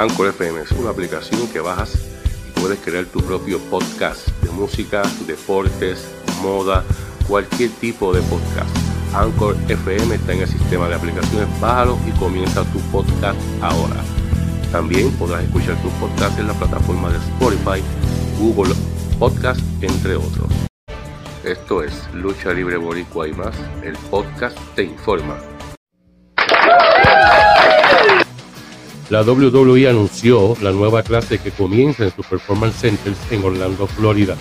Anchor FM es una aplicación que bajas y puedes crear tu propio podcast de música, deportes, moda, cualquier tipo de podcast. Anchor FM está en el sistema de aplicaciones, bájalo y comienza tu podcast ahora. También podrás escuchar tu podcast en la plataforma de Spotify, Google Podcast, entre otros. Esto es Lucha Libre Boricua y más, el podcast te informa. La WWE anunció la nueva clase que comienza en su Performance Centers en Orlando, Florida.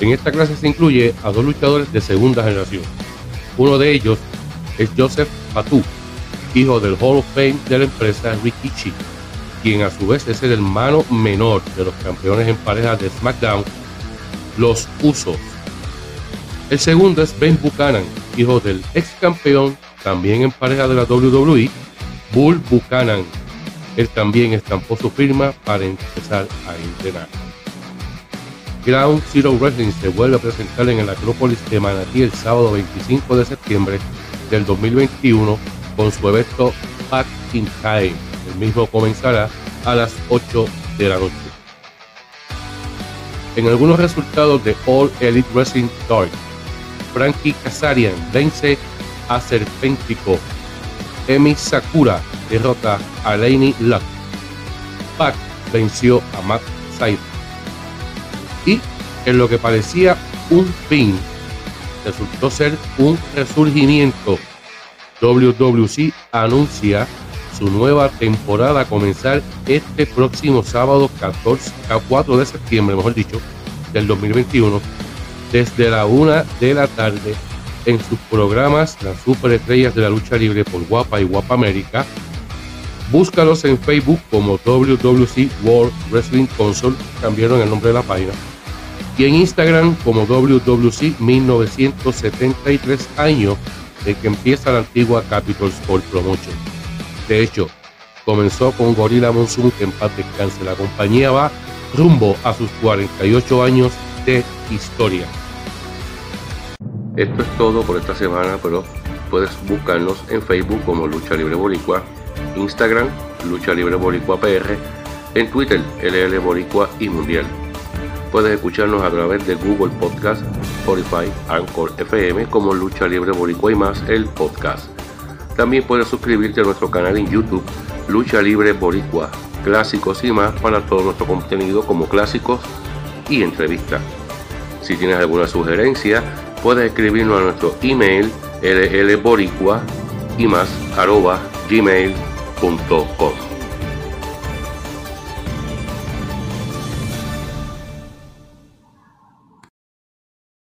En esta clase se incluye a dos luchadores de segunda generación. Uno de ellos es Joseph Fatu, hijo del Hall of Fame de la empresa Rikichi, quien a su vez es el hermano menor de los campeones en pareja de SmackDown, los Usos. El segundo es Ben Buchanan, hijo del ex campeón, también en pareja de la WWE, Bull Buchanan, él también estampó su firma para empezar a entrenar. Ground Zero Wrestling se vuelve a presentar en el Acrópolis de Manatí el sábado 25 de septiembre del 2021 con su evento Back in Time. El mismo comenzará a las 8 de la noche. En algunos resultados de All Elite Wrestling Dark, Frankie Kazarian vence a Serpentico. Emi Sakura derrota a Laney Luck. Pac venció a Matt Side. Y en lo que parecía un fin, resultó ser un resurgimiento. WWC anuncia su nueva temporada a comenzar este próximo sábado 14 a 4 de septiembre, mejor dicho, del 2021, desde la 1 de la tarde en sus programas Las Superestrellas de la Lucha Libre por Guapa y Guapa América, Búscalos en Facebook como WWC World Wrestling Console, cambiaron el nombre de la página. Y en Instagram como WWC 1973 años de que empieza la antigua Capitol Sport Promotion. De hecho, comenzó con Gorilla Monsoon que en paz. La compañía va rumbo a sus 48 años de historia. Esto es todo por esta semana, pero puedes buscarnos en Facebook como Lucha Libre Boricua Instagram, Lucha Libre Boricua PR, en Twitter, LL Boricua y Mundial. Puedes escucharnos a través de Google Podcast, Spotify, Anchor FM como Lucha Libre Boricua y más el podcast. También puedes suscribirte a nuestro canal en YouTube, Lucha Libre Boricua, clásicos y más para todo nuestro contenido como clásicos y entrevistas. Si tienes alguna sugerencia, puedes escribirnos a nuestro email llboricua y más gmail.com